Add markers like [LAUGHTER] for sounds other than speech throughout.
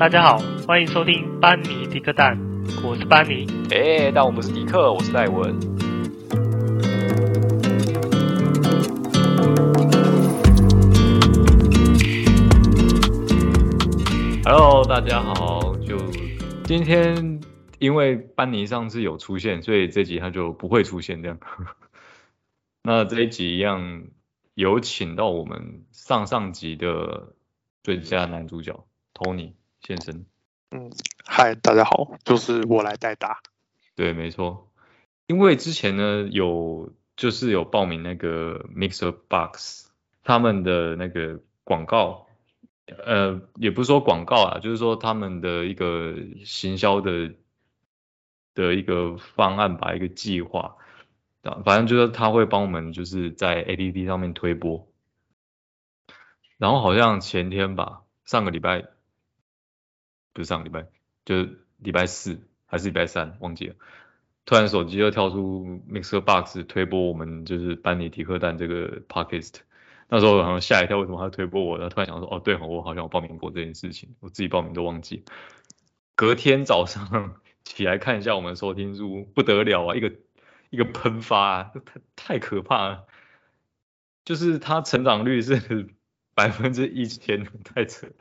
大家好，欢迎收听班尼迪克蛋，我是班尼。哎，但我不是迪克，我是戴文。Hello，大家好。就今天，因为班尼上次有出现，所以这集他就不会出现这样。[LAUGHS] 那这一集一样有请到我们上上集的最佳男主角 Tony 先生。嗯，嗨，大家好，就是我来代打。对，没错，因为之前呢有就是有报名那个 Mixer Box 他们的那个广告，呃，也不是说广告啊，就是说他们的一个行销的的一个方案吧，一个计划。反正就是他会帮我们就是在 APP 上面推播，然后好像前天吧，上个礼拜不是上个礼拜，就是礼拜四还是礼拜三忘记了，突然手机又跳出 Mixer Box 推播我们就是班尼迪克蛋这个 Podcast，那时候好像吓一跳，为什么他推播我？然后突然想说，哦对，我好像有报名过这件事情，我自己报名都忘记。隔天早上起来看一下我们收听数，不得了啊，一个。一个喷发，太太可怕了，就是它成长率是百分之一千，太扯了，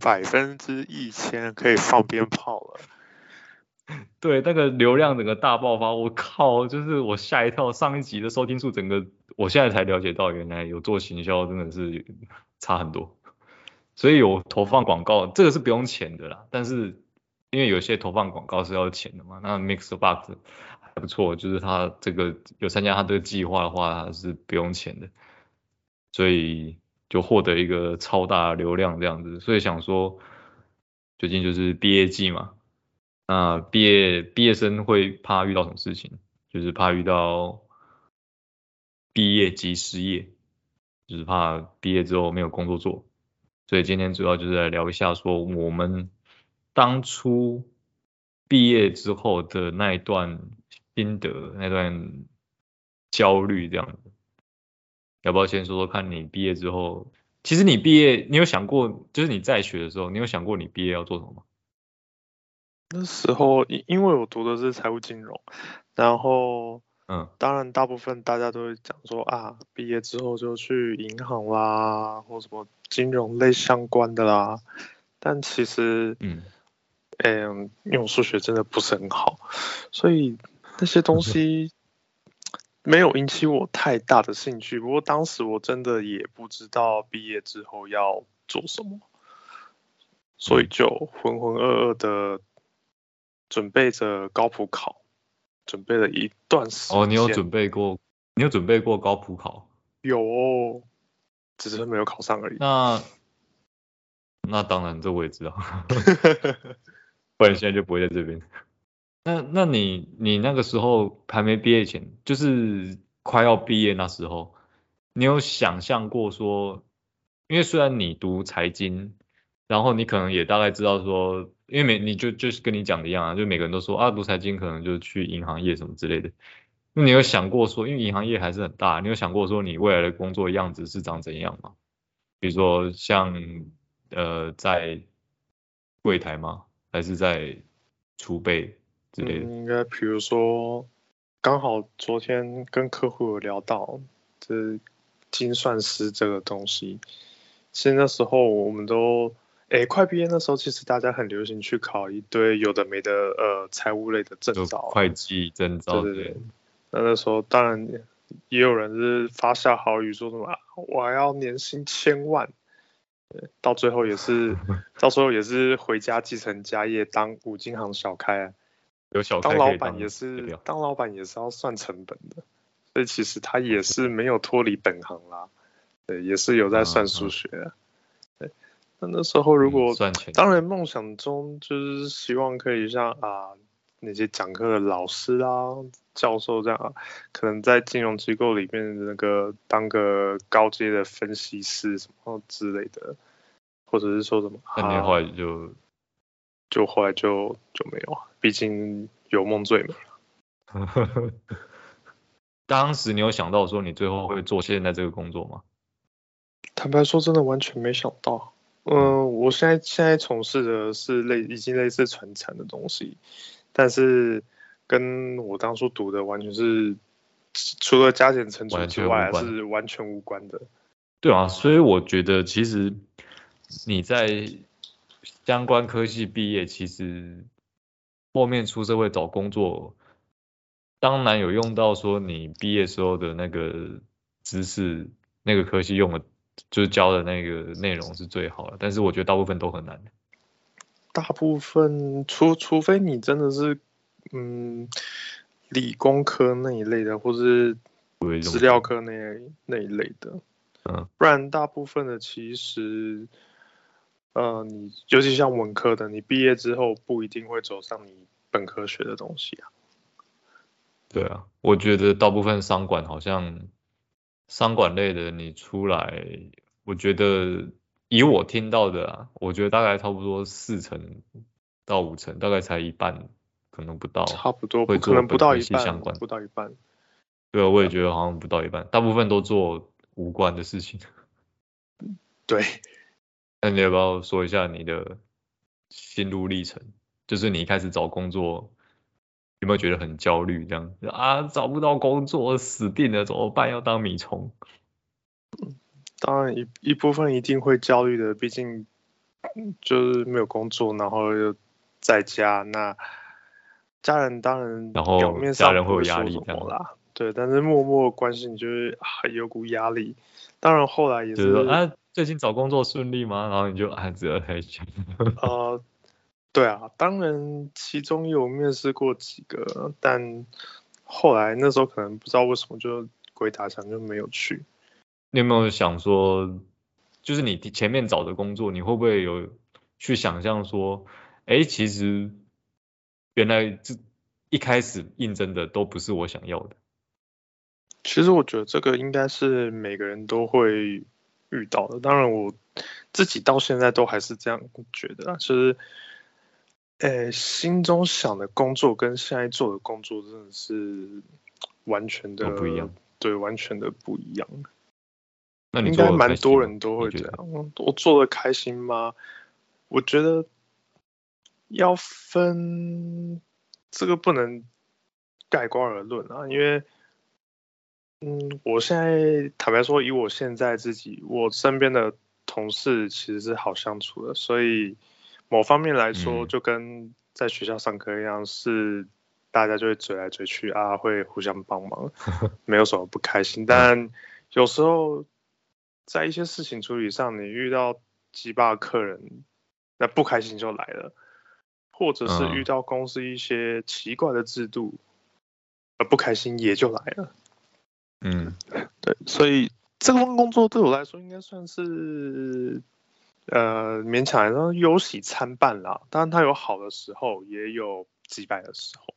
百分之一千可以放鞭炮了。[LAUGHS] 对，那个流量整个大爆发，我靠，就是我吓一跳，上一集的收听数整个，我现在才了解到原来有做行销真的是差很多，所以有投放广告，这个是不用钱的啦，但是因为有些投放广告是要钱的嘛，那 MixerBox。不错，就是他这个有参加他这个计划的话，他是不用钱的，所以就获得一个超大流量这样子。所以想说，最近就是毕业季嘛，那毕业毕业生会怕遇到什么事情？就是怕遇到毕业即失业，就是怕毕业之后没有工作做。所以今天主要就是来聊一下，说我们当初毕业之后的那一段。心得那段焦虑这样子，要不要先说说看你毕业之后？其实你毕业，你有想过，就是你在学的时候，你有想过你毕业要做什么吗？那时候因因为我读的是财务金融，然后嗯，当然大部分大家都会讲说啊，毕业之后就去银行啦，或什么金融类相关的啦。但其实嗯，嗯，因为我数学真的不是很好，所以。那些东西没有引起我太大的兴趣，不过当时我真的也不知道毕业之后要做什么，所以就浑浑噩噩的准备着高普考，准备了一段时间。哦，你有准备过？你有准备过高普考？有哦，只是没有考上而已。那那当然，这我也知道，[LAUGHS] 不然现在就不会在这边。那那你你那个时候还没毕业前，就是快要毕业那时候，你有想象过说，因为虽然你读财经，然后你可能也大概知道说，因为每你就就是跟你讲的一样啊，就每个人都说啊，读财经可能就去银行业什么之类的。那你有想过说，因为银行业还是很大，你有想过说你未来的工作样子是长怎样吗？比如说像呃在柜台吗？还是在储备？嗯，应该比如说，刚好昨天跟客户有聊到，这精算师这个东西，其实那时候我们都，哎，快毕业那时候，其实大家很流行去考一堆有的没的，呃，财务类的证照，会计证照，对对对。那那时候当然也有人是发下豪语说什么，啊，我还要年薪千万，到最后也是，[LAUGHS] 到最后也是回家继承家业，当五金行小开啊。有小当老板也是，当老板也是要算成本的，所以其实他也是没有脱离本行啦，对，也是有在算数学的。对，那那时候如果当然梦想中就是希望可以像啊那些讲课的老师啊、教授这样啊，可能在金融机构里面那个当个高阶的分析师什么之类的，或者是说什么，那你后来就。就后来就就没有，毕竟有梦最美。[LAUGHS] 当时你有想到说你最后会做现在这个工作吗？坦白说，真的完全没想到。嗯，我现在现在从事的是类已经类似传产的东西，但是跟我当初读的完全是除了加减乘除之外是完全无关的。对啊，所以我觉得其实你在相关科系毕业，其实后面出社会找工作，当然有用到说你毕业时候的那个知识，那个科系用的，就是教的那个内容是最好的，但是我觉得大部分都很难。大部分除除非你真的是嗯理工科那一类的，或是资料科那那一类的。嗯，不然大部分的其实，呃，你尤其像文科的，你毕业之后不一定会走上你本科学的东西啊。对啊，我觉得大部分商管好像商管类的，你出来，我觉得以我听到的啊，我觉得大概差不多四成到五成，大概才一半，可能不到，差不多，可能不到一半，不到一半。对啊，我也觉得好像不到一半，大部分都做。无关的事情，[LAUGHS] 对。那你要不要说一下你的心路历程？就是你一开始找工作，有没有觉得很焦虑？这样啊，找不到工作，死定了，怎么办？要当米虫？当然一一部分一定会焦虑的，毕竟就是没有工作，然后又在家，那家人当然然后家人会有压力，啦。对，但是默默关心就是还有股压力。当然后来也是，是啊，最近找工作顺利吗？然后你就啊，只要太想。[LAUGHS] 呃，对啊，当然其中有面试过几个，但后来那时候可能不知道为什么就鬼打墙就没有去。你有没有想说，就是你前面找的工作，你会不会有去想象说，哎，其实原来这一开始应征的都不是我想要的。其实我觉得这个应该是每个人都会遇到的，当然我自己到现在都还是这样觉得啊，就是，诶，心中想的工作跟现在做的工作真的是完全的不一样，对，完全的不一样。那你应该蛮多人都会这样，我做的开心吗？我觉得要分这个不能盖棺而论啊，因为。嗯，我现在坦白说，以我现在自己，我身边的同事其实是好相处的，所以某方面来说，就跟在学校上课一样，是大家就会追来追去啊，会互相帮忙，[LAUGHS] 没有什么不开心。但有时候在一些事情处理上，你遇到鸡巴客人，那不开心就来了，或者是遇到公司一些奇怪的制度，而不开心也就来了。嗯，[LAUGHS] 对，所以这份工作对我来说应该算是，呃，勉强来说忧喜参半啦。当然，它有好的时候，也有击败的时候。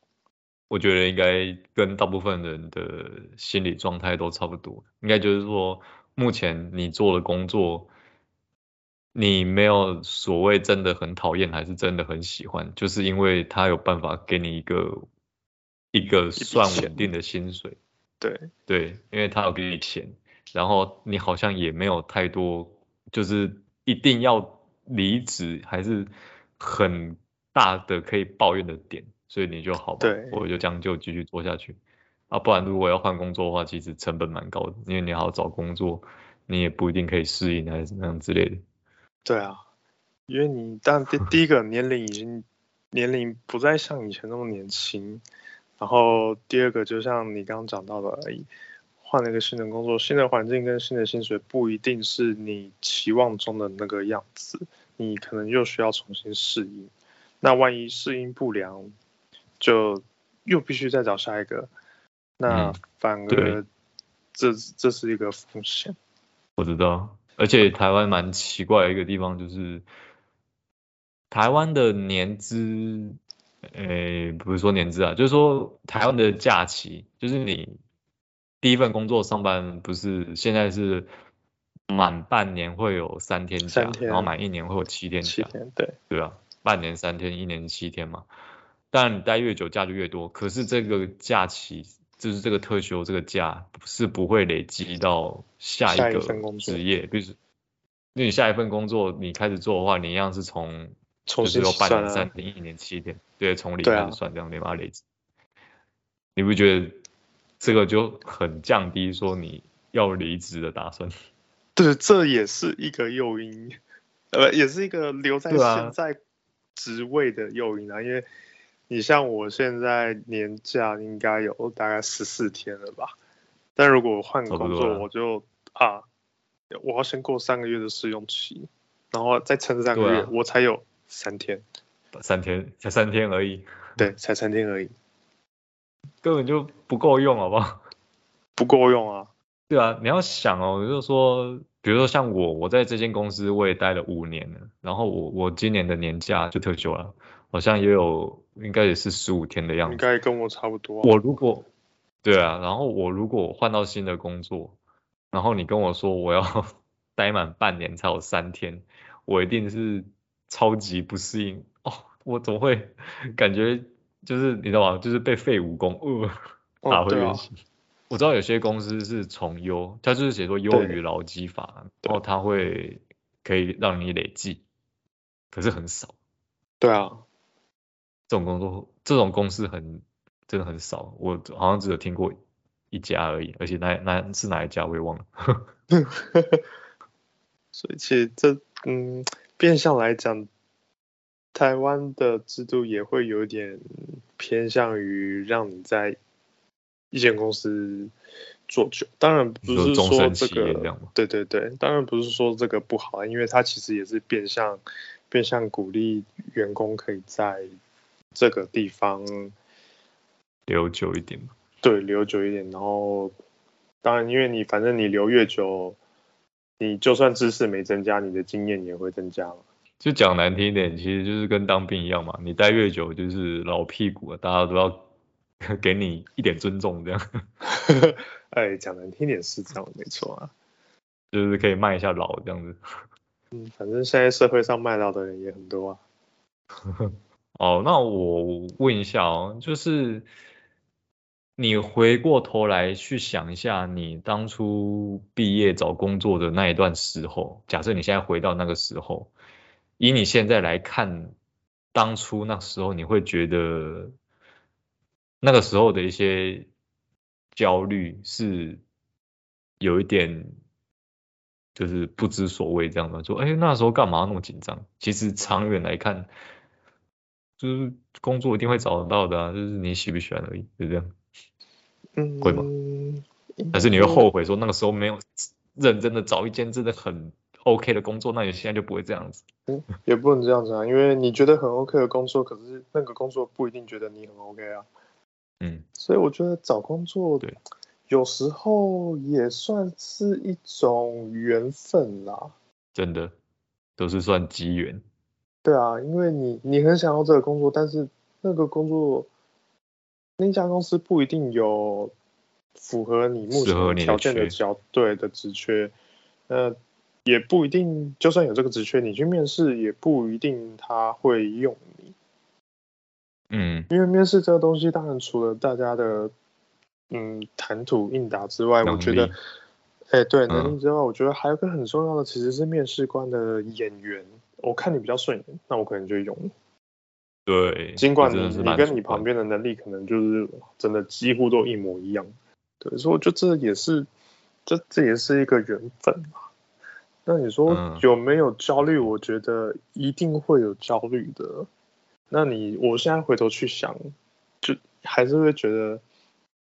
我觉得应该跟大部分人的心理状态都差不多。应该就是说，目前你做的工作，你没有所谓真的很讨厌，还是真的很喜欢，就是因为他有办法给你一个一个算稳定的薪水。对对，因为他有给你钱，然后你好像也没有太多，就是一定要离职，还是很大的可以抱怨的点，所以你就好吧，对我就将就继续做下去。啊，不然如果要换工作的话，其实成本蛮高的，因为你还要找工作，你也不一定可以适应还是怎么样之类的。对啊，因为你但第第一个年龄已经年龄不再像以前那么年轻。然后第二个，就像你刚刚讲到的而已，换了一个新的工作，新的环境跟新的薪水不一定是你期望中的那个样子，你可能又需要重新适应。那万一适应不良，就又必须再找下一个，那反而这、嗯、这是一个风险。我知道，而且台湾蛮奇怪的一个地方就是，台湾的年资。诶，不是说年资啊，就是说台湾的假期，就是你第一份工作上班，不是现在是满半年会有三天假，天，然后满一年会有七天假，对，对啊，半年三天，一年七天嘛。但你待越久假就越多，可是这个假期就是这个特休这个假是不会累积到下一个职业，就是那你下一份工作你开始做的话，你一样是从就是有半年、三年、一年、七天，对，从零开始算，这样你把它累积。你不觉得这个就很降低说你要离职的打算？[LAUGHS] 对，这也是一个诱因，呃，也是一个留在现在职位的诱因啊，啊因为。你像我现在年假应该有大概十四天了吧？但如果换工作，我就啊，我要先过三个月的试用期，然后再撑三个月，啊、我才有三天。三天才三天而已。对，才三天而已，根本就不够用，好不好？不够用啊。对啊，你要想哦，就是说，比如说像我，我在这间公司我也待了五年了，然后我我今年的年假就特休了。好像也有，应该也是十五天的样子。应该跟我差不多。我如果，对啊，然后我如果换到新的工作，然后你跟我说我要 [LAUGHS] 待满半年才有三天，我一定是超级不适应哦。我怎么会感觉就是你知道吗？就是被废武功，呃，打回原形。我知道有些公司是从优，它就是写说优于劳基法，然后它会可以让你累计，可是很少。对啊。这种工作，这种公司很真的很少，我好像只有听过一家而已，而且那那是哪一家我也忘了。[LAUGHS] [LAUGHS] 所以其实这嗯，变相来讲，台湾的制度也会有点偏向于让你在一间公司做久。当然不是说这个，这对对对，当然不是说这个不好，因为它其实也是变相变相鼓励员工可以在。这个地方留久一点嘛？对，留久一点。然后，当然，因为你反正你留越久，你就算知识没增加，你的经验也会增加嘛。就讲难听一点，其实就是跟当兵一样嘛。你待越久，就是老屁股，大家都要 [LAUGHS] 给你一点尊重，这样。[LAUGHS] 哎，讲难听点是这样，没错啊。就是可以卖一下老这样子。嗯，反正现在社会上卖老的人也很多啊。[LAUGHS] 哦，那我问一下哦，就是你回过头来去想一下，你当初毕业找工作的那一段时候，假设你现在回到那个时候，以你现在来看，当初那时候你会觉得那个时候的一些焦虑是有一点，就是不知所谓这样的，说，哎，那时候干嘛那么紧张？其实长远来看。就是工作一定会找得到的啊，就是你喜不喜欢而已，就这样。嗯，会吗？但是你会后悔说那个时候没有认真的找一间真的很 OK 的工作，那你现在就不会这样子。嗯，也不能这样子啊，因为你觉得很 OK 的工作，可是那个工作不一定觉得你很 OK 啊。嗯，所以我觉得找工作，对，有时候也算是一种缘分啦。真的，都是算机缘。对啊，因为你你很想要这个工作，但是那个工作那家公司不一定有符合你目前条件的角对的职缺，那，也不一定，就算有这个职缺，你去面试也不一定他会用你。嗯，因为面试这个东西，当然除了大家的嗯谈吐应答之外，我觉得，哎，对能力之外，嗯，我觉得还有个很重要的，其实是面试官的眼缘。我看你比较顺眼，那我可能就用你。对，尽管你你跟你旁边的能力可能就是真的几乎都一模一样，对，所以我觉得这也是这这也是一个缘分嘛。那你说有没有焦虑？我觉得一定会有焦虑的。嗯、那你我现在回头去想，就还是会觉得，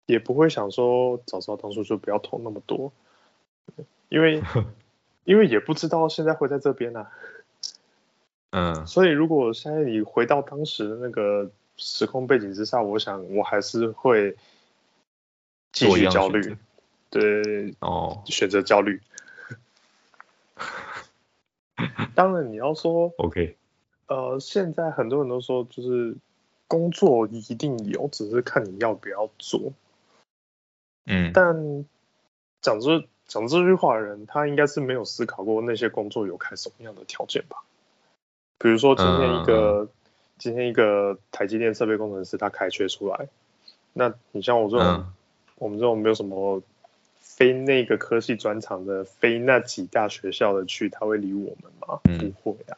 也不会想说早知道当初就不要投那么多，因为 [LAUGHS] 因为也不知道现在会在这边啊。嗯，所以如果现在你回到当时的那个时空背景之下，我想我还是会继续焦虑，对，哦，选择焦虑。[LAUGHS] 当然你要说，OK，呃，现在很多人都说就是工作一定有，只是看你要不要做。嗯，但讲这讲这句话的人，他应该是没有思考过那些工作有开什么样的条件吧。比如说今天一个、嗯、今天一个台积电设备工程师他开缺出来，那你像我这种、嗯、我们这种没有什么非那个科系专长的，非那几大学校的去，他会理我们吗？嗯、不会啊。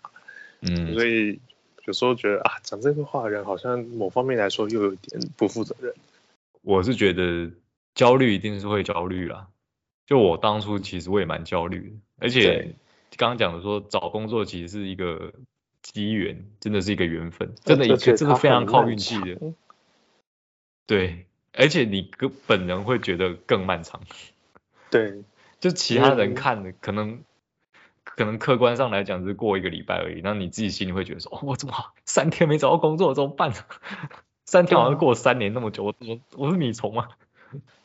嗯，所以有时候觉得啊，讲这个话的人好像某方面来说又有点不负责任。我是觉得焦虑一定是会焦虑啦。就我当初其实我也蛮焦虑的，而且刚刚讲的说找工作其实是一个机缘，真的是一个缘分，真的一个真的非常靠运气的。对，而且你个本人会觉得更漫长。对，就其他人看的可能可能客观上来讲是过一个礼拜而已，那你自己心里会觉得说，哦，我怎么三天没找到工作怎么办？[LAUGHS] 三天好像过了三年那么久，我我我是米虫啊。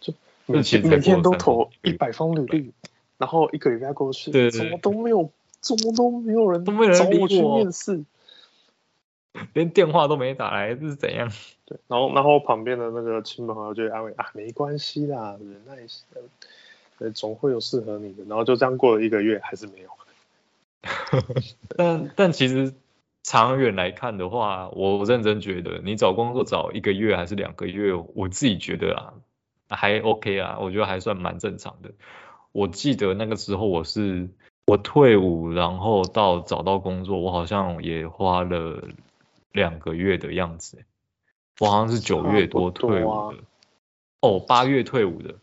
就 [LAUGHS] 每天每天都投一百封履历，然后一个礼拜过去，对对对，怎么都没有，怎么都没有人，都没有人找我去面试，连电话都没打来，这是怎样？对，然后然后旁边的那个亲朋好友就安慰啊，没关系啦，忍耐一下。总会有适合你的，然后就这样过了一个月，还是没有。[LAUGHS] 但但其实长远来看的话，我认真觉得，你找工作找一个月还是两个月，我自己觉得啊，还 OK 啊，我觉得还算蛮正常的。我记得那个时候我是我退伍，然后到找到工作，我好像也花了两个月的样子。我好像是九月多退伍的，哦，八月退伍的。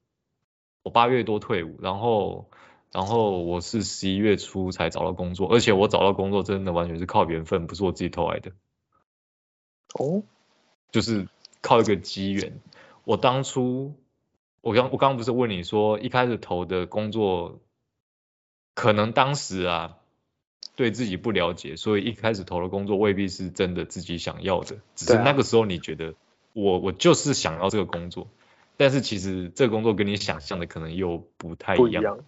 我八月多退伍，然后，然后我是十一月初才找到工作，而且我找到工作真的完全是靠缘分，不是我自己投来的。哦，就是靠一个机缘。我当初，我刚我刚刚不是问你说，一开始投的工作，可能当时啊，对自己不了解，所以一开始投的工作未必是真的自己想要的，只是那个时候你觉得我我就是想要这个工作。但是其实这个工作跟你想象的可能又不太一样。一样。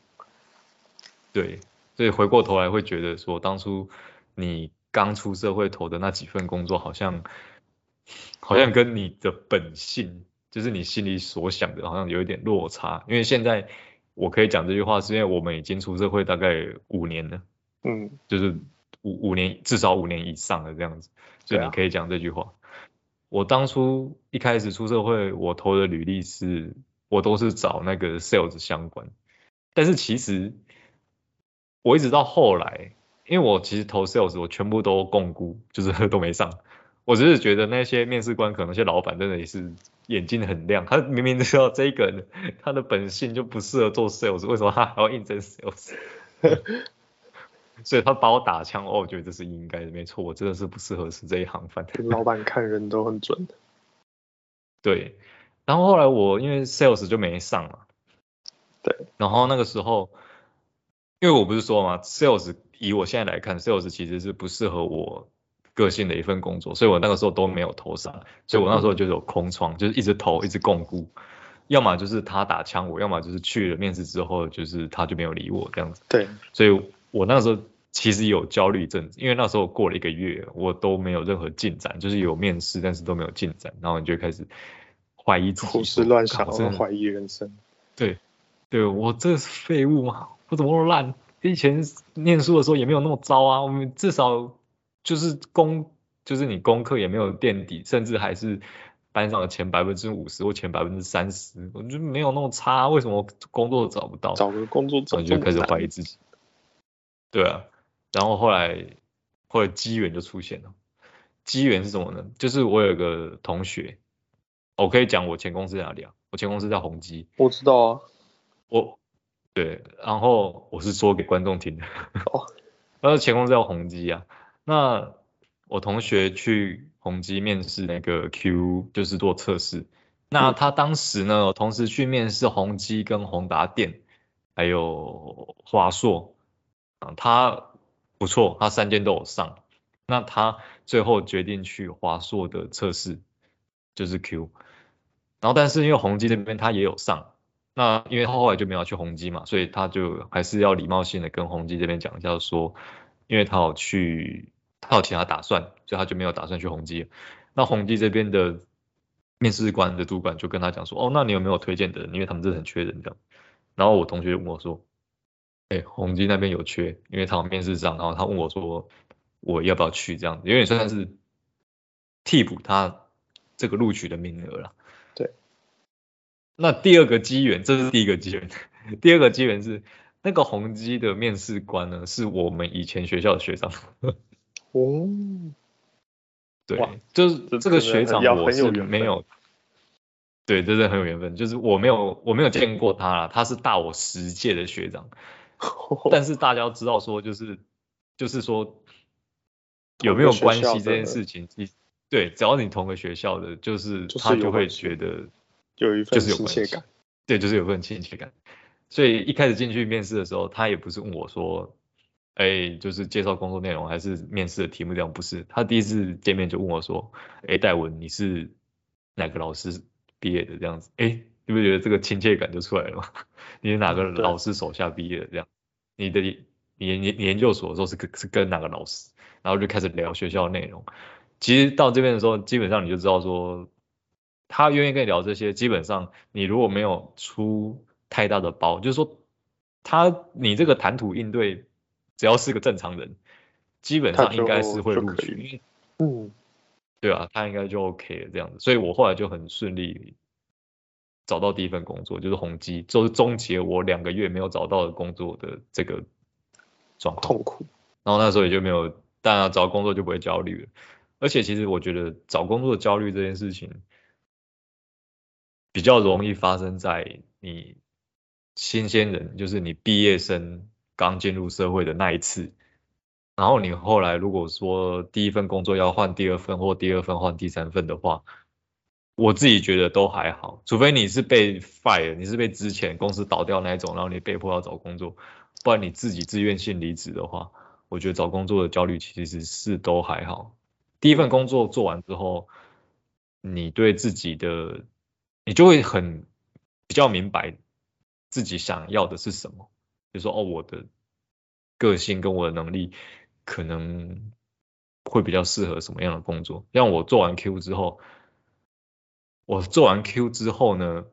对，所以回过头来会觉得说，当初你刚出社会投的那几份工作，好像好像跟你的本性，就是你心里所想的，好像有一点落差。因为现在我可以讲这句话，是因为我们已经出社会大概五年了，嗯，就是五五年，至少五年以上的这样子，所以你可以讲这句话。我当初一开始出社会，我投的履历是，我都是找那个 sales 相关，但是其实我一直到后来，因为我其实投 sales，我全部都共估，就是 [LAUGHS] 都没上。我只是觉得那些面试官，可能那些老板真的也是眼睛很亮，他明明知道这个人他的本性就不适合做 sales，为什么他还要应征 sales？[LAUGHS] 所以他把我打枪，哦，我觉得这是应该的，没错，我真的是不适合吃这一行饭。老板看人都很准的。[LAUGHS] 对，然后后来我因为 sales 就没上嘛。对。然后那个时候，因为我不是说嘛，sales 以我现在来看，sales 其实是不适合我个性的一份工作，所以我那个时候都没有投上，所以我那时候就有空窗，就是一直投，一直摃龟，要么就是他打枪我，要么就是去了面试之后，就是他就没有理我这样子。对。所以。我那时候其实有焦虑症，因为那时候过了一个月，我都没有任何进展，就是有面试，但是都没有进展，然后你就开始怀疑自己，胡思乱想，怀疑人生。对，对我这是废物吗？我怎么那么烂？以前念书的时候也没有那么糟啊，我们至少就是功，就是你功课也没有垫底，甚至还是班上的前百分之五十或前百分之三十，我觉得没有那么差，为什么工作找不到？找个工作找，你就开始怀疑自己。对啊，然后后来后来机缘就出现了。机缘是什么呢？就是我有个同学，我可以讲我前公司在哪里啊？我前公司在宏基。我知道啊。我对，然后我是说给观众听的。哦。[LAUGHS] 那前公司叫宏基啊。那我同学去宏基面试那个 Q，就是做测试。那他当时呢，同时去面试宏基跟宏达电，还有华硕。啊，他不错，他三间都有上。那他最后决定去华硕的测试，就是 Q。然后，但是因为宏基那边他也有上，那因为他后来就没有去宏基嘛，所以他就还是要礼貌性的跟宏基这边讲一下，说，因为他有去，他有其他打算，所以他就没有打算去宏基。那宏基这边的面试官的主管就跟他讲说，哦，那你有没有推荐的人？因为他们真的很缺人这样。然后我同学问我说。哎，宏基那边有缺，因为他有面试上，然后他问我说，我要不要去这样子，有点算是替补他这个录取的名额了。对。那第二个机缘，这是第一个机缘，第二个机缘是那个宏基的面试官呢，是我们以前学校的学长。哦，对，就是这个学长我是没有，对，真的很有缘分。就是我没有我没有见过他啦，他是大我十届的学长。[LAUGHS] 但是大家知道说，就是就是说有没有关系这件事情，你对，只要你同个学校的，就是他就会觉得有一份亲切感，对，就是有份亲切感。所以一开始进去面试的时候，他也不是问我说，哎，就是介绍工作内容还是面试的题目这样，不是。他第一次见面就问我说，哎，戴文，你是哪个老师毕业的这样子？哎，你不觉得这个亲切感就出来了吗？[LAUGHS] 你是哪个老师手下毕业的这样？你的你研研研究所的时候是跟是跟哪个老师？然后就开始聊学校内容。其实到这边的时候，基本上你就知道说，他愿意跟你聊这些，基本上你如果没有出太大的包，就是说他你这个谈吐应对，只要是个正常人，基本上应该是会录取。嗯，对啊，他应该就 OK 了这样子。所以我后来就很顺利找到第一份工作，就是宏基，就是终结我两个月没有找到的工作的这个状况。痛苦。然后那时候也就没有，当然找工作就不会焦虑了。而且其实我觉得找工作的焦虑这件事情，比较容易发生在你新鲜人，就是你毕业生刚进入社会的那一次。然后你后来如果说第一份工作要换第二份，或第二份换第三份的话，我自己觉得都还好，除非你是被 fire，你是被之前公司倒掉那一种，然后你被迫要找工作，不然你自己自愿性离职的话，我觉得找工作的焦虑其实是都还好。第一份工作做完之后，你对自己的，你就会很比较明白自己想要的是什么。比如说，哦，我的个性跟我的能力可能会比较适合什么样的工作。像我做完 Q 之后，我做完 Q 之后呢，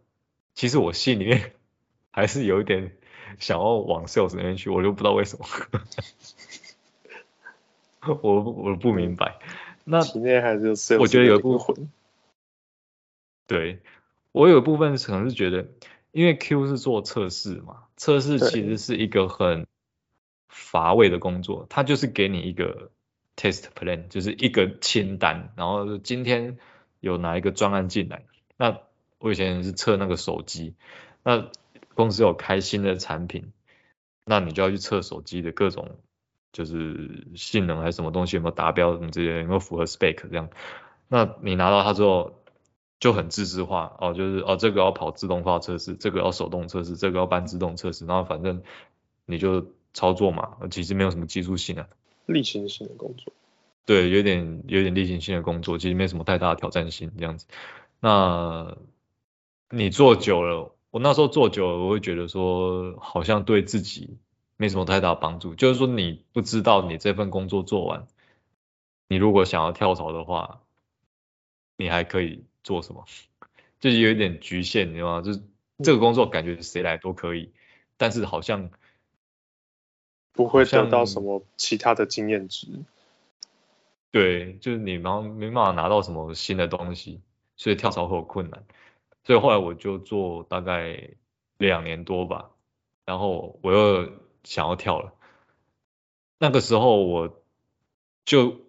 其实我心里面 [LAUGHS] 还是有一点想要往 sales 那边去，我就不知道为什么，[LAUGHS] 我我不明白。那我觉得有一部分，对，我有一部分可能是觉得，因为 Q 是做测试嘛，测试其实是一个很乏味的工作，它就是给你一个 test plan，就是一个清单，然后今天有哪一个专案进来，那我以前是测那个手机，那公司有开新的产品，那你就要去测手机的各种。就是性能还是什么东西有没有达标什么这些有没有符合 spec 这样，那你拿到它之后就很自制化哦，就是哦这个要跑自动化测试，这个要手动测试，这个要半自动测试，然后反正你就操作嘛，其实没有什么技术性啊，例行性的工作，对，有点有点例行性的工作，其实没什么太大的挑战性这样子。那你做久了，我那时候做久了，我会觉得说好像对自己。没什么太大帮助，就是说你不知道你这份工作做完，你如果想要跳槽的话，你还可以做什么？就是有一点局限，你知道吗？就是这个工作感觉谁来都可以，但是好像不会得到什么其他的经验值。对，就是你忙没办法拿到什么新的东西，所以跳槽会有困难。所以后来我就做大概两年多吧，然后我又。想要跳了，那个时候我就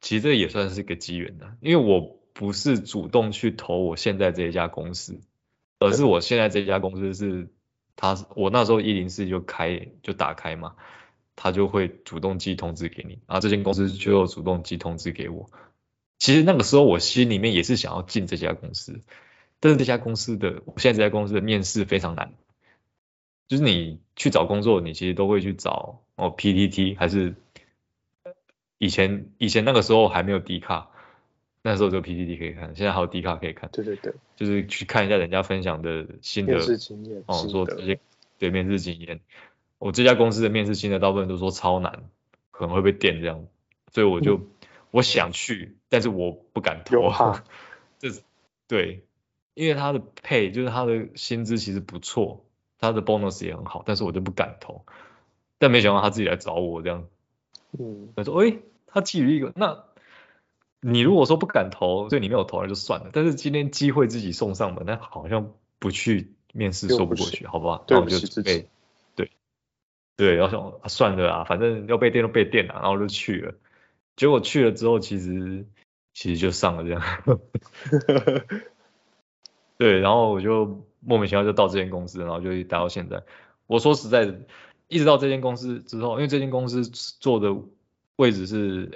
其实这也算是一个机缘的，因为我不是主动去投我现在这一家公司，而是我现在这家公司是他，我那时候一零四就开就打开嘛，他就会主动寄通知给你，然后这间公司就主动寄通知给我。其实那个时候我心里面也是想要进这家公司，但是这家公司的我现在这家公司的面试非常难。就是你去找工作，你其实都会去找哦 PTT 还是以前以前那个时候还没有 D 卡，那时候只有 PPT 可以看，现在还有 D 卡可以看。对对对，就是去看一下人家分享的新的面试经验哦，说这些对面试经验。我这家公司的面试新的大部分都说超难，可能会被电这样，所以我就、嗯、我想去，但是我不敢投。[LAUGHS] 这是对，因为他的 pay 就是他的薪资其实不错。他的 bonus 也很好，但是我就不敢投，但没想到他自己来找我这样，嗯，他说，哎，他寄予一个，那你如果说不敢投，所以你没有投那就算了，但是今天机会自己送上门，那好像不去面试说不过去，好不好？然后我就准备，对，对，然后想、啊、算了啊，反正要被电都被电了，然后就去了。结果去了之后，其实其实就上了这样。[LAUGHS] 对，然后我就莫名其妙就到这间公司，然后就待到现在。我说实在的，一直到这间公司之后，因为这间公司做的位置是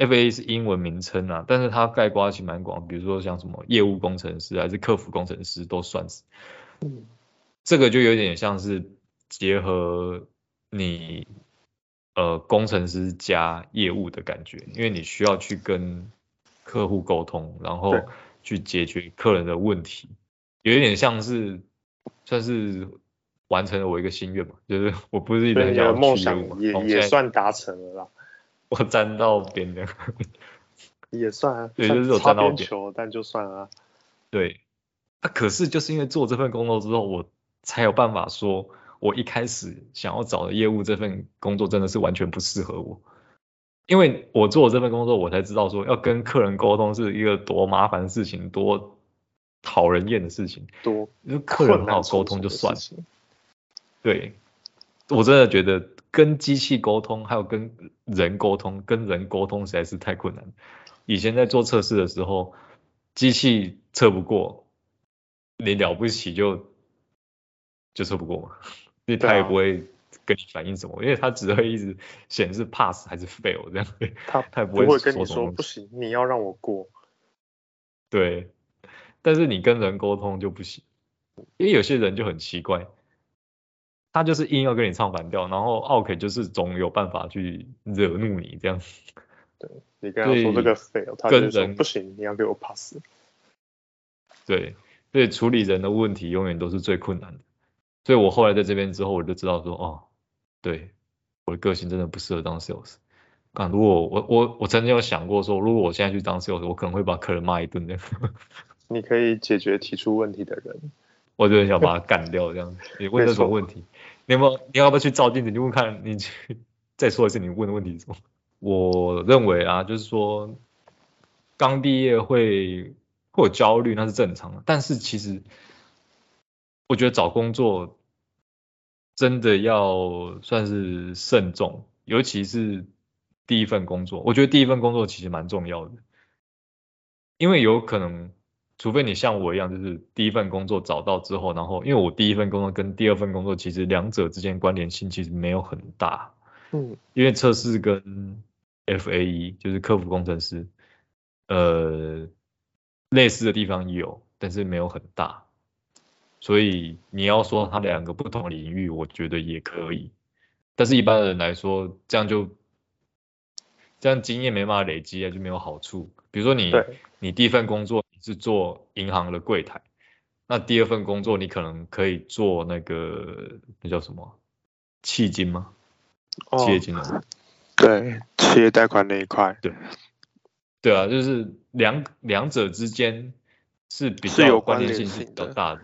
FAE，FAE 是英文名称啊，但是它概括其实蛮广，比如说像什么业务工程师还是客服工程师都算是。这个就有点像是结合你。呃，工程师加业务的感觉，因为你需要去跟客户沟通，然后去解决客人的问题，有一点像是算是完成了我一个心愿嘛，就是我不是一直很想要去业务嘛，梦想也也算达成了啦。我沾到边的，[LAUGHS] 也算啊，对，就是有沾到边球，但就算啊。对，啊，可是就是因为做这份工作之后，我才有办法说。我一开始想要找的业务这份工作真的是完全不适合我，因为我做了这份工作，我才知道说要跟客人沟通是一个多麻烦的事情，多讨人厌的事情。多，因为客人很好沟通就算了。对，我真的觉得跟机器沟通，还有跟人沟通，跟人沟通实在是太困难。以前在做测试的时候，机器测不过，你了不起就就测不过嘛。所以他也不会跟你反映什么，啊、因为他只会一直显示 pass 还是 fail 这样。[LAUGHS] 他他也不会跟你说不行，你要让我过。对，但是你跟人沟通就不行，因为有些人就很奇怪，他就是硬要跟你唱反调，然后奥 K 就是总有办法去惹怒你这样。对，你跟他说这个 fail，他就说不行，你要给我 pass。对，所以处理人的问题永远都是最困难的。所以我后来在这边之后，我就知道说，哦，对，我的个性真的不适合当 sales。啊，如果我我我曾经有想过说，如果我现在去当 sales，我可能会把客人骂一顿的。你可以解决提出问题的人，我就很想把他干掉这样。你问这种问题，你有没有？你要不要去照镜子？你问看，你去再说一次，你问的问题是什么？我认为啊，就是说刚毕业会会有焦虑，那是正常的。但是其实。我觉得找工作真的要算是慎重，尤其是第一份工作。我觉得第一份工作其实蛮重要的，因为有可能，除非你像我一样，就是第一份工作找到之后，然后因为我第一份工作跟第二份工作其实两者之间关联性其实没有很大。嗯，因为测试跟 FAE 就是客服工程师，呃，类似的地方有，但是没有很大。所以你要说它两个不同领域，我觉得也可以，但是一般人来说，这样就这样经验没办法累积啊，就没有好处。比如说你你第一份工作你是做银行的柜台，那第二份工作你可能可以做那个那叫什么企金吗？哦、企业金融。对，企业贷款那一块。对。对啊，就是两两者之间是比较有关联性是比较大的。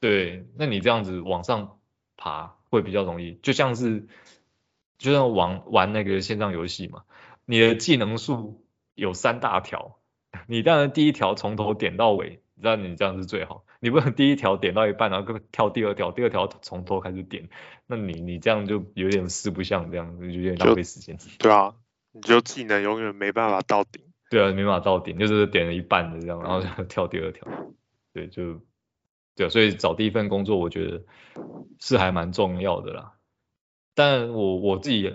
对，那你这样子往上爬会比较容易，就像是就像玩玩那个线上游戏嘛，你的技能树有三大条，你当然第一条从头点到尾，你知道你这样是最好，你不能第一条点到一半，然后跳第二条，第二条从头开始点，那你你这样就有点四不像这样，就有点浪费时间。对啊，你就技能永远没办法到顶。对啊，没办法到顶，就是点了一半的这样，然后就跳第二条，对，就。对，所以找第一份工作，我觉得是还蛮重要的啦。但我我自己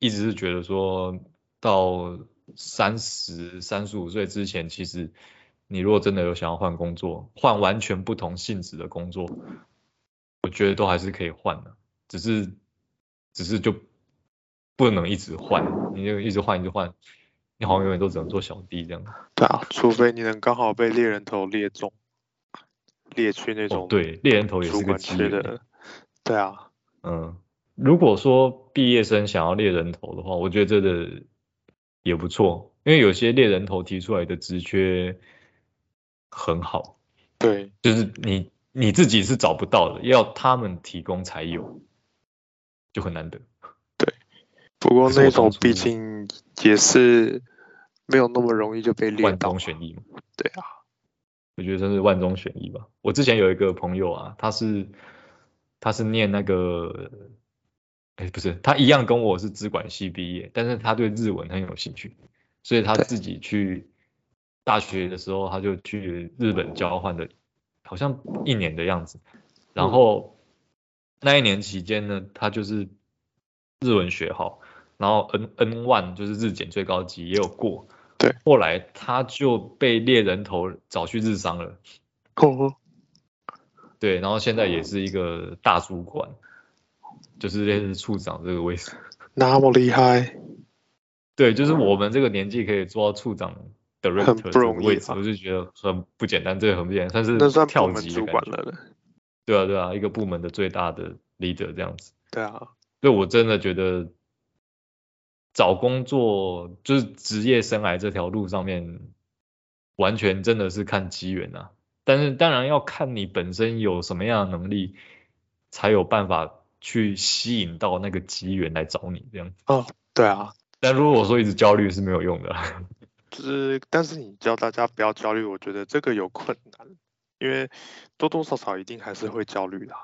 一直是觉得说，到三十三十五岁之前，其实你如果真的有想要换工作，换完全不同性质的工作，我觉得都还是可以换的，只是只是就不能一直换，你就一直换一直换，你好像永远都只能做小弟这样。对啊，除非你能刚好被猎人头猎中。猎去那种、哦，对，猎人头也是个机会的，对啊，嗯，如果说毕业生想要猎人头的话，我觉得这个也不错，因为有些猎人头提出来的职缺很好，对，就是你你自己是找不到的，要他们提供才有，就很难得，对，不过那种毕竟也是没有那么容易就被猎到，万中选一嘛，对啊。我觉得真是万中选一吧。我之前有一个朋友啊，他是他是念那个，哎，不是，他一样跟我是资管系毕业，但是他对日文很有兴趣，所以他自己去大学的时候，他就去日本交换的，好像一年的样子。然后那一年期间呢，他就是日文学好，然后 N N one 就是日检最高级也有过。对，后来他就被猎人头找去日商了。哦。对，然后现在也是一个大主管，就是类似处长这个位置。[LAUGHS] 那么厉害？对，就是我们这个年纪可以做到处长的 director 这个位置，我就觉得很不简单，这个很不简单，算是跳级的感觉。对啊，对啊，一个部门的最大的 leader 这样子。对啊。所以我真的觉得。找工作就是职业生涯这条路上面，完全真的是看机缘啊。但是当然要看你本身有什么样的能力，才有办法去吸引到那个机缘来找你这样子。哦，对啊。但如果我说一直焦虑是没有用的。[LAUGHS] 就是，但是你教大家不要焦虑，我觉得这个有困难，因为多多少少一定还是会焦虑的。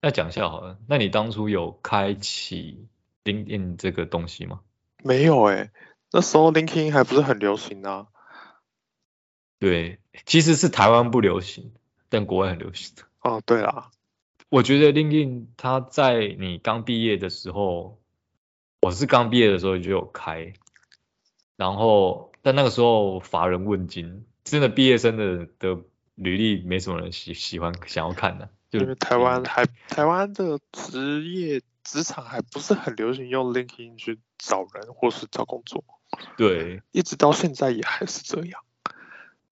那讲一下好了，那你当初有开启 LinkedIn 这个东西吗？没有哎、欸，那时候 LinkedIn 还不是很流行啊。对，其实是台湾不流行，但国外很流行。哦，对啦，我觉得 LinkedIn 它在你刚毕业的时候，我是刚毕业的时候就有开，然后但那个时候乏人问津，真的毕业生的的履历没什么人喜喜欢想要看的、啊，就因为台湾还台湾的职业。职场还不是很流行用 LinkedIn 去找人或是找工作，对，一直到现在也还是这样。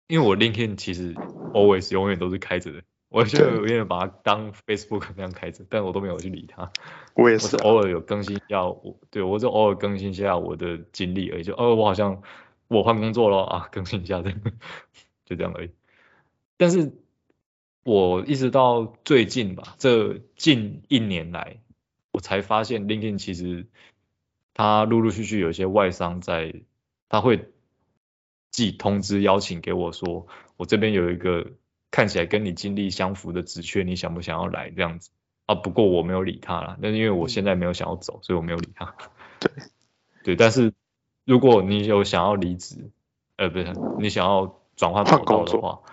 因为我 LinkedIn 其实 always 永远都是开着的，我就有点把它当 Facebook 那样开着，但我都没有去理它。我也是，我是偶尔有更新一下我，对我就偶尔更新一下我的经历而已，就哦，我好像我换工作了啊，更新一下这样，就这样而已。但是我一直到最近吧，这近一年来。我才发现，LinkedIn 其实它陆陆续续有一些外商在，他会寄通知邀请给我说，我这边有一个看起来跟你经历相符的职缺，你想不想要来这样子？啊，不过我没有理他啦，但是因为我现在没有想要走，所以我没有理他。对，对，但是如果你有想要离职，呃，不是，你想要转换跑道的话。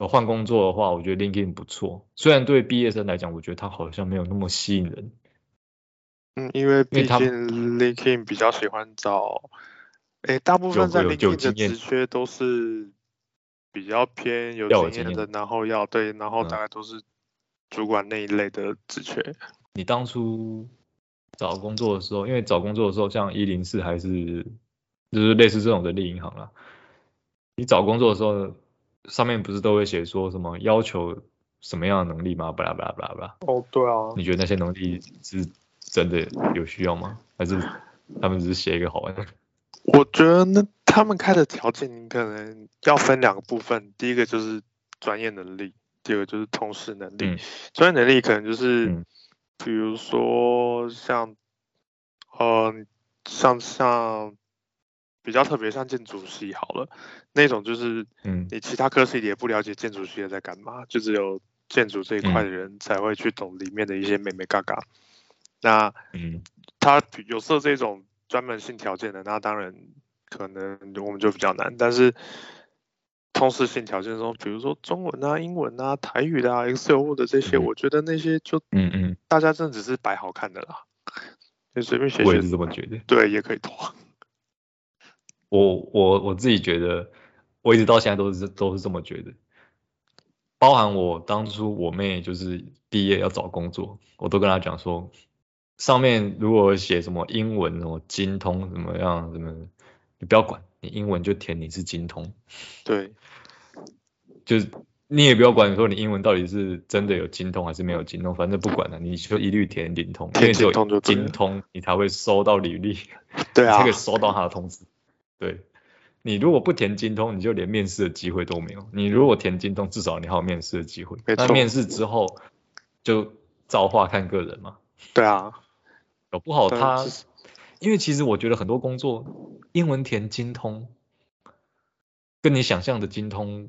换工作的话，我觉得 LinkedIn 不错。虽然对毕业生来讲，我觉得它好像没有那么吸引人。嗯，因为毕竟 LinkedIn 比较喜欢找，诶，大部分在 LinkedIn 的职缺都是比较偏有经验的，然后要对，然后大概都是主管那一类的职缺。嗯。你当初找工作的时候，因为找工作的时候，像一零四还是就是类似这种人力银行啦，你找工作的时候。上面不是都会写说什么要求什么样的能力吗？巴拉巴拉巴拉巴拉。哦，对啊。你觉得那些能力是真的有需要吗？还是他们只是写一个好玩的？我觉得那他们开的条件，你可能要分两个部分。第一个就是专业能力，第二个就是通识能力。专、嗯、业能力可能就是，嗯、比如说像，呃，像像。比较特别，像建筑系好了，那种就是，嗯，你其他科系也不了解建筑系在干嘛，就只有建筑这一块的人才会去懂里面的一些美美嘎嘎。那，嗯，他有设这种专门性条件的，那当然可能我们就比较难。但是通识性条件中，比如说中文啊、英文啊、台语啊、Excel 的这些，我觉得那些就，嗯嗯，大家真的只是摆好看的啦，就随便学学。我也是这么觉得。对，也可以拖。[LAUGHS] 我我我自己觉得，我一直到现在都是都是这么觉得，包含我当初我妹就是毕业要找工作，我都跟她讲说，上面如果写什么英文什么精通怎么样怎么，你不要管，你英文就填你是精通，对，就是你也不要管说你英文到底是真的有精通还是没有精通，反正不管了，你就一律填精通，因为只有精通你才会收到履历，[LAUGHS] 对啊，才可以收到他的通知。对，你如果不填精通，你就连面试的机会都没有。你如果填精通，至少你还有面试的机会。那面试之后就造化看个人嘛。对啊，[LAUGHS] 搞不好他，因为其实我觉得很多工作英文填精通，跟你想象的精通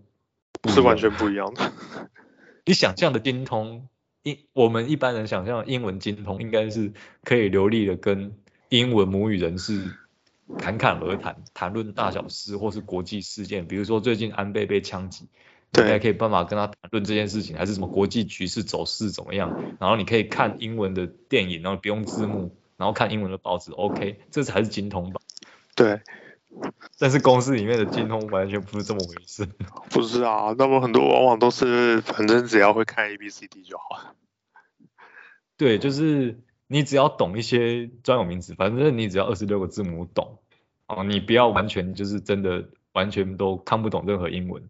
是完全不一样的。你想象的精通，英我们一般人想象的英文精通，应该是可以流利的跟英文母语人士侃侃而谈，谈论大小事或是国际事件，比如说最近安倍被枪击，对，你还可以办法跟他谈论这件事情，还是什么国际局势走势怎么样，然后你可以看英文的电影，然后不用字幕，然后看英文的报纸，OK，这才是精通吧？对。但是公司里面的精通完全不是这么回事。[LAUGHS] 不是啊，那么很多往往都是，反正只要会看 A B C D 就好。对，就是你只要懂一些专有名词，反正你只要二十六个字母懂哦，你不要完全就是真的完全都看不懂任何英文。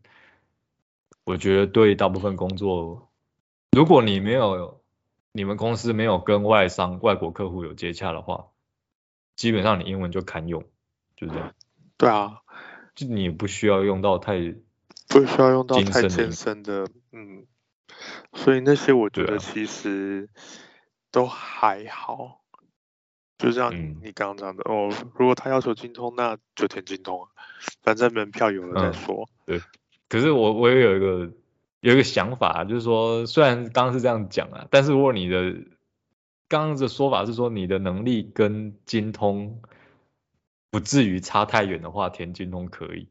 我觉得对大部分工作，如果你没有你们公司没有跟外商、外国客户有接洽的话，基本上你英文就堪用，就这样。对啊，就你不需要用到太不需要用到太艰深的，嗯，所以那些我觉得其实都还好，啊、就像你刚刚讲的、嗯、哦，如果他要求精通，那就填精通，反正门票有了再说。嗯、对，可是我我也有一个有一个想法，就是说虽然刚刚是这样讲啊，但是如果你的刚刚的说法是说你的能力跟精通。不至于差太远的话，填精通可以。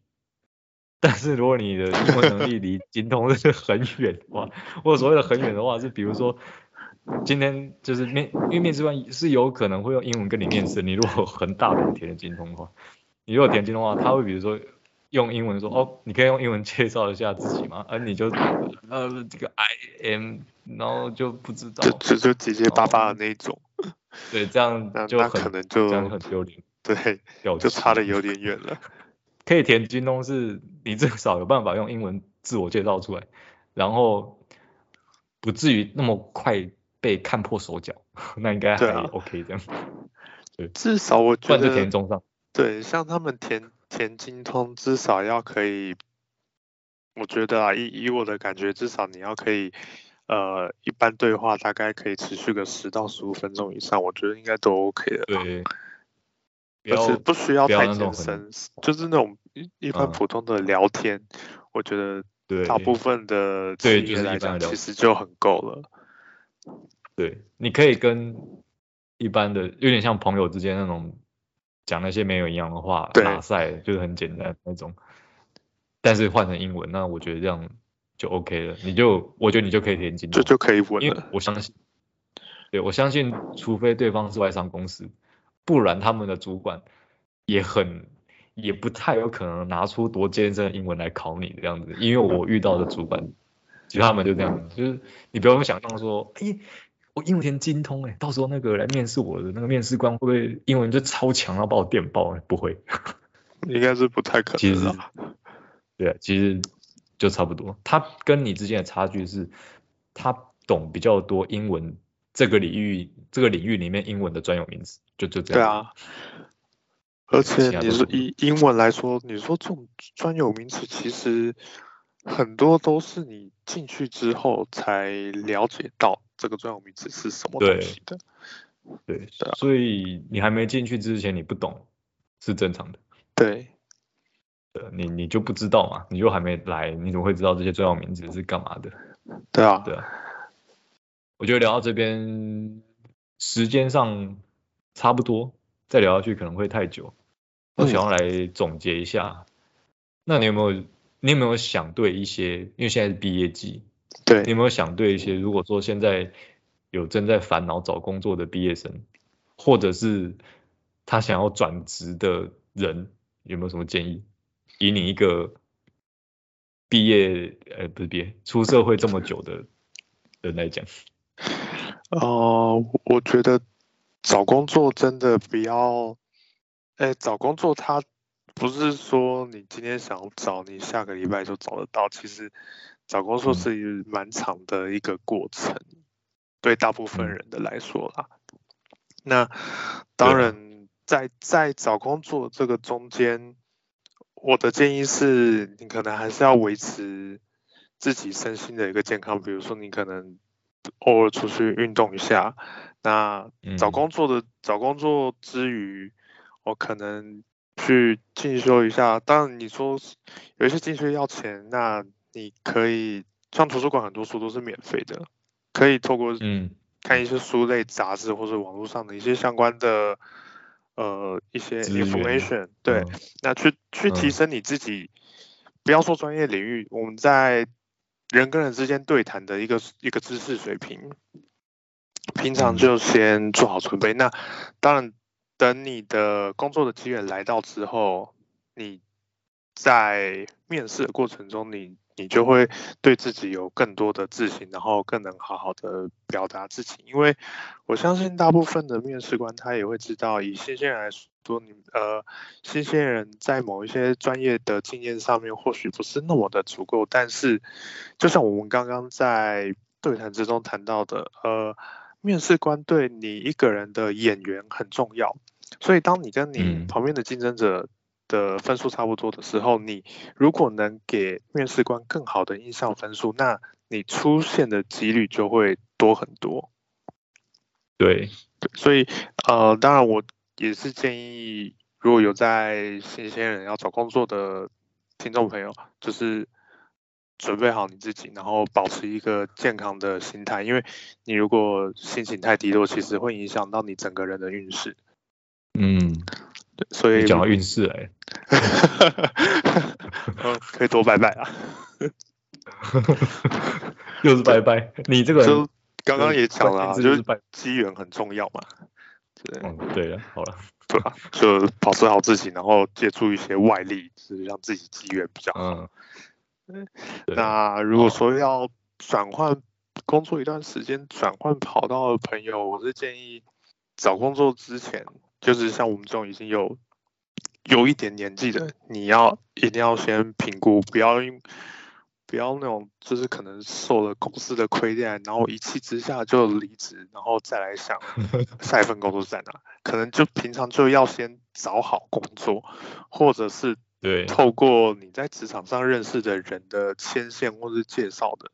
但是如果你的英文能力离精通是很远的话，或者所谓的很远的话，是比如说今天就是面，因为面试官是有可能会用英文跟你面试。你如果很大胆填精通的话，你如果填精通的话，他会比如说用英文说，哦，你可以用英文介绍一下自己吗？而你就呃这个 I am，然后就不知道，就就结结巴巴的那种。对，这样就很可能就这样很丢脸。对，就差的有点远了。[LAUGHS] 可以填京东是，你至少有办法用英文自我介绍出来，然后不至于那么快被看破手脚，[LAUGHS] 那应该还 OK 这样。对，至少我觉得。填中上。对，像他们填填精通，至少要可以，我觉得啊，以以我的感觉，至少你要可以，呃，一般对话大概可以持续个十到十五分钟以上，我觉得应该都 OK 的。对。而且不需要太艰深，就是那种一一般普通的聊天，嗯、我觉得大部分的对就是来讲其实就很够了。对，你可以跟一般的有点像朋友之间那种讲那些没有营养的话，打赛就是很简单那种。但是换成英文，那我觉得这样就 OK 了。你就我觉得你就可以填进去，就就可以稳了。因为我相信，对，我相信，除非对方是外商公司。不然他们的主管也很也不太有可能拿出多艰深的英文来考你这样子，因为我遇到的主管，其实他们就这样，就是你不用想象说，哎，我英文填精通哎，到时候那个来面试我的那个面试官会不会英文就超强，要把我电爆？不会，[LAUGHS] 应该是不太可能。其实，对，其实就差不多。他跟你之间的差距是，他懂比较多英文。这个领域，这个领域里面英文的专有名词，就就这样。对啊，而且你说以英文来说，你说这种专有名词，其实很多都是你进去之后才了解到这个专有名词是什么东西的。对，对，对啊，所以你还没进去之前，你不懂是正常的。对，对，你你就不知道嘛，你就还没来，你怎么会知道这些专有名词是干嘛的？对啊，对啊。我觉得聊到这边，时间上差不多，再聊下去可能会太久。我想要来总结一下，嗯、那你有没有，你有没有想对一些，因为现在是毕业季，对，你有没有想对一些，如果说现在有正在烦恼找工作的毕业生，或者是他想要转职的人，有没有什么建议？以你一个毕业，呃，不是毕业，出社会这么久的 [LAUGHS] 人来讲。呃，我觉得找工作真的不要，哎，找工作它不是说你今天想找，你下个礼拜就找得到。其实找工作是一个蛮长的一个过程，嗯、对大部分人的来说啦。那当然在，在在找工作这个中间，我的建议是你可能还是要维持自己身心的一个健康，比如说你可能。偶尔出去运动一下，那找工作的、嗯、找工作之余，我可能去进修一下。当然你说有一些进修要钱，那你可以像图书馆很多书都是免费的，可以透过嗯。看一些书类杂志或者网络上的一些相关的呃一些 information，对，嗯、那去去提升你自己，嗯、不要说专业领域，我们在人跟人之间对谈的一个一个知识水平，平常就先做好准备。嗯、那当然，等你的工作的机缘来到之后，你在面试的过程中，你你就会对自己有更多的自信，然后更能好好的表达自己。因为我相信大部分的面试官他也会知道，以新鲜人来说，你呃，新鲜人在某一些专业的经验上面或许不是那么的足够，但是就像我们刚刚在对谈之中谈到的，呃，面试官对你一个人的眼缘很重要，所以当你跟你旁边的竞争者，的分数差不多的时候，你如果能给面试官更好的印象分数，那你出现的几率就会多很多。对，所以呃，当然我也是建议，如果有在新鲜人要找工作的听众朋友，就是准备好你自己，然后保持一个健康的心态，因为你如果心情太低落，其实会影响到你整个人的运势。嗯。所以讲到运势哎，[LAUGHS] 嗯，可以多拜拜啊，又是拜拜。你这个就刚刚也讲了，就是机缘很重要嘛。对，嗯，对了，好了，对吧？就保持好自己，然后借助一些外力，是让自己机缘比较好。嗯，那如果说要转换工作一段时间，转换跑道的朋友，我是建议找工作之前。就是像我们这种已经有有一点年纪的，你要一定要先评估，不要因不要那种就是可能受了公司的亏待，然后一气之下就离职，然后再来想 [LAUGHS] 下一份工作在哪，可能就平常就要先找好工作，或者是对。透过你在职场上认识的人的牵线或是介绍的，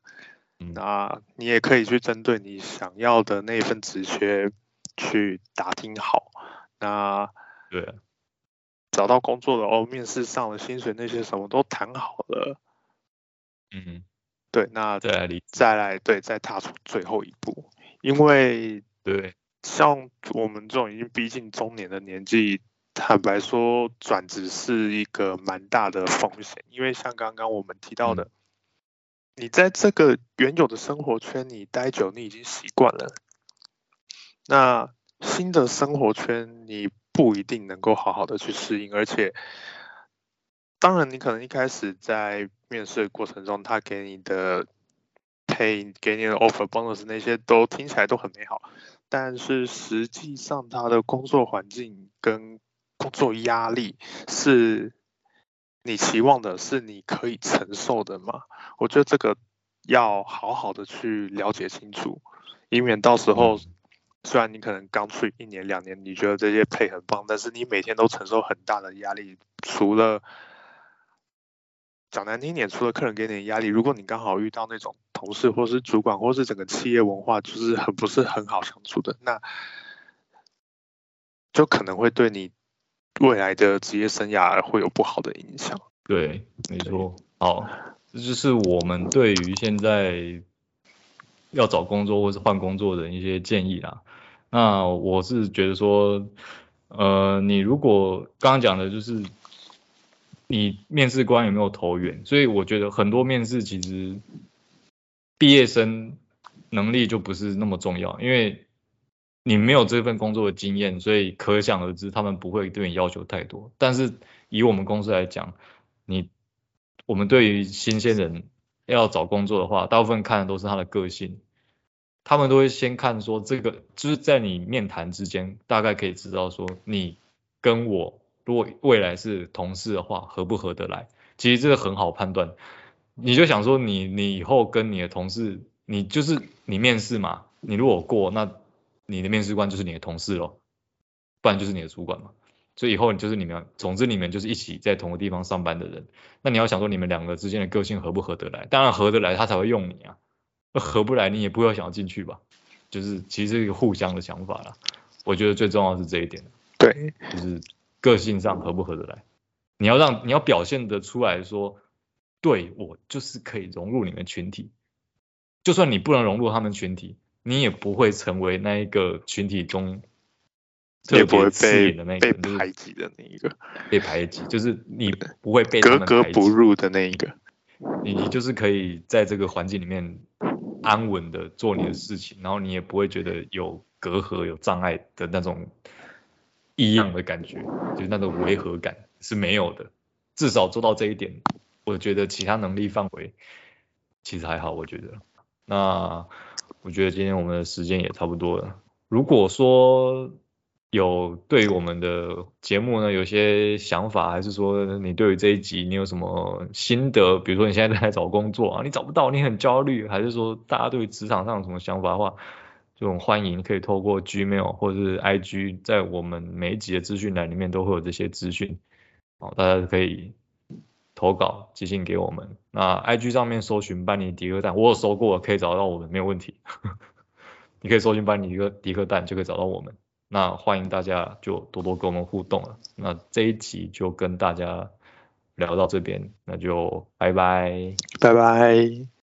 那你也可以去针对你想要的那份职缺去打听好。那对，找到工作了哦，面试上了，薪水那些什么都谈好了，嗯，对，那再来再来对，再踏出最后一步，因为对，像我们这种已经逼近中年的年纪，坦白说，转职是一个蛮大的风险，因为像刚刚我们提到的，嗯、你在这个原有的生活圈你待久，你已经习惯了，那。新的生活圈，你不一定能够好好的去适应，而且，当然你可能一开始在面试的过程中，他给你的 pay，给你的 offer bonus 那些都听起来都很美好，但是实际上他的工作环境跟工作压力是你期望的，是你可以承受的吗？我觉得这个要好好的去了解清楚，以免到时候。虽然你可能刚去一年两年，你觉得这些配很棒，但是你每天都承受很大的压力。除了讲难听点，除了客人给你的压力，如果你刚好遇到那种同事或是主管，或是整个企业文化就是很不是很好相处的，那就可能会对你未来的职业生涯会有不好的影响。对，没错。好，这就是我们对于现在要找工作或是换工作的一些建议啦。那我是觉得说，呃，你如果刚刚讲的就是你面试官有没有投缘，所以我觉得很多面试其实毕业生能力就不是那么重要，因为你没有这份工作的经验，所以可想而知他们不会对你要求太多。但是以我们公司来讲，你我们对于新鲜人要找工作的话，大部分看的都是他的个性。他们都会先看说这个，就是在你面谈之间，大概可以知道说你跟我如果未来是同事的话，合不合得来。其实这个很好判断，你就想说你你以后跟你的同事，你就是你面试嘛，你如果过，那你的面试官就是你的同事咯，不然就是你的主管嘛。所以以后你就是你们，总之你们就是一起在同个地方上班的人。那你要想说你们两个之间的个性合不合得来？当然合得来，他才会用你啊。合不来，你也不会想要进去吧？就是其实是一个互相的想法啦。我觉得最重要的是这一点。对，就是个性上合不合得来。你要让你要表现得出来说，对，我就是可以融入你们群体。就算你不能融入他们群体，你也不会成为那一个群体中特别刺眼的那个，被排挤的那一个，被排挤就是你不会被格格不入的那一个。你你就是可以在这个环境里面安稳的做你的事情，然后你也不会觉得有隔阂、有障碍的那种异样的感觉，就是那种违和感是没有的。至少做到这一点，我觉得其他能力范围其实还好，我觉得。那我觉得今天我们的时间也差不多了。如果说有对我们的节目呢有些想法，还是说你对于这一集你有什么心得？比如说你现在在找工作啊，你找不到，你很焦虑，还是说大家对于职场上有什么想法的话，就很欢迎可以透过 Gmail 或者是 IG，在我们每一集的资讯栏里面都会有这些资讯，好，大家可以。投稿寄信给我们，那 IG 上面搜寻班尼迪克蛋，我有搜过，可以找到我们，没有问题。[LAUGHS] 你可以搜寻班尼迪克迪克蛋就可以找到我们，那欢迎大家就多多跟我们互动了。那这一集就跟大家聊到这边，那就拜拜，拜拜。